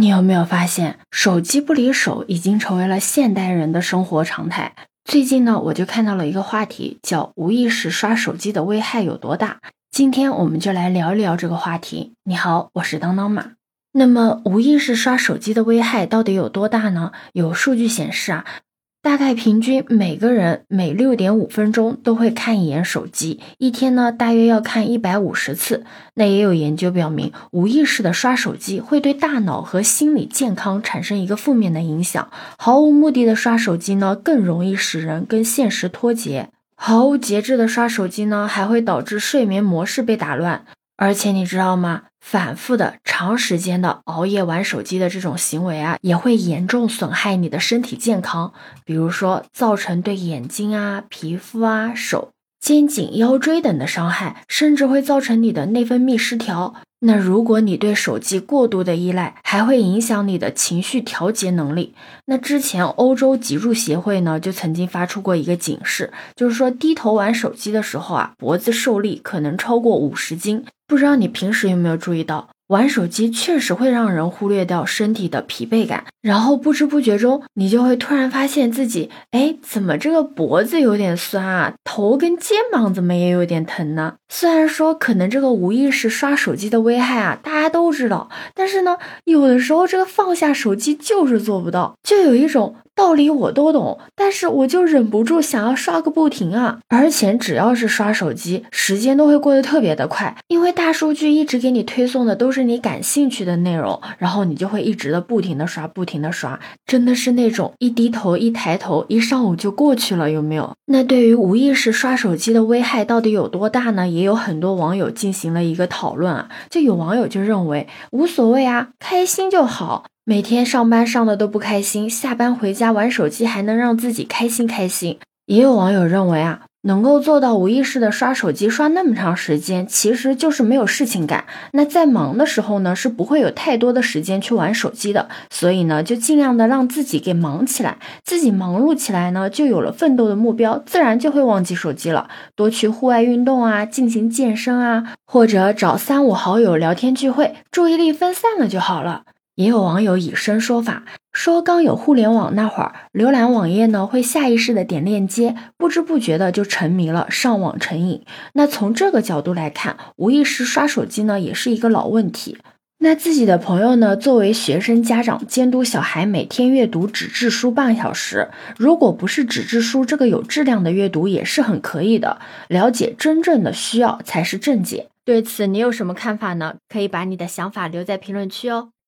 你有没有发现，手机不离手已经成为了现代人的生活常态？最近呢，我就看到了一个话题，叫无意识刷手机的危害有多大。今天我们就来聊一聊这个话题。你好，我是当当马。那么，无意识刷手机的危害到底有多大呢？有数据显示啊。大概平均每个人每六点五分钟都会看一眼手机，一天呢大约要看一百五十次。那也有研究表明，无意识的刷手机会对大脑和心理健康产生一个负面的影响。毫无目的的刷手机呢，更容易使人跟现实脱节。毫无节制的刷手机呢，还会导致睡眠模式被打乱。而且你知道吗？反复的、长时间的熬夜玩手机的这种行为啊，也会严重损害你的身体健康。比如说，造成对眼睛啊、皮肤啊、手、肩颈、腰椎等的伤害，甚至会造成你的内分泌失调。那如果你对手机过度的依赖，还会影响你的情绪调节能力。那之前欧洲脊柱协会呢，就曾经发出过一个警示，就是说低头玩手机的时候啊，脖子受力可能超过五十斤。不知道你平时有没有注意到？玩手机确实会让人忽略掉身体的疲惫感，然后不知不觉中，你就会突然发现自己，哎，怎么这个脖子有点酸啊？头跟肩膀怎么也有点疼呢？虽然说可能这个无意识刷手机的危害啊，大家都知道，但是呢，有的时候这个放下手机就是做不到，就有一种。道理我都懂，但是我就忍不住想要刷个不停啊！而且只要是刷手机，时间都会过得特别的快，因为大数据一直给你推送的都是你感兴趣的内容，然后你就会一直的不停的刷，不停的刷，真的是那种一低头一抬头，一上午就过去了，有没有？那对于无意识刷手机的危害到底有多大呢？也有很多网友进行了一个讨论啊，就有网友就认为无所谓啊，开心就好。每天上班上的都不开心，下班回家玩手机还能让自己开心开心。也有网友认为啊，能够做到无意识的刷手机刷那么长时间，其实就是没有事情干。那在忙的时候呢，是不会有太多的时间去玩手机的。所以呢，就尽量的让自己给忙起来，自己忙碌起来呢，就有了奋斗的目标，自然就会忘记手机了。多去户外运动啊，进行健身啊，或者找三五好友聊天聚会，注意力分散了就好了。也有网友以身说法，说刚有互联网那会儿，浏览网页呢会下意识的点链接，不知不觉的就沉迷了，上网成瘾。那从这个角度来看，无意识刷手机呢也是一个老问题。那自己的朋友呢，作为学生家长，监督小孩每天阅读纸质书半小时，如果不是纸质书，这个有质量的阅读也是很可以的。了解真正的需要才是正解。对此你有什么看法呢？可以把你的想法留在评论区哦。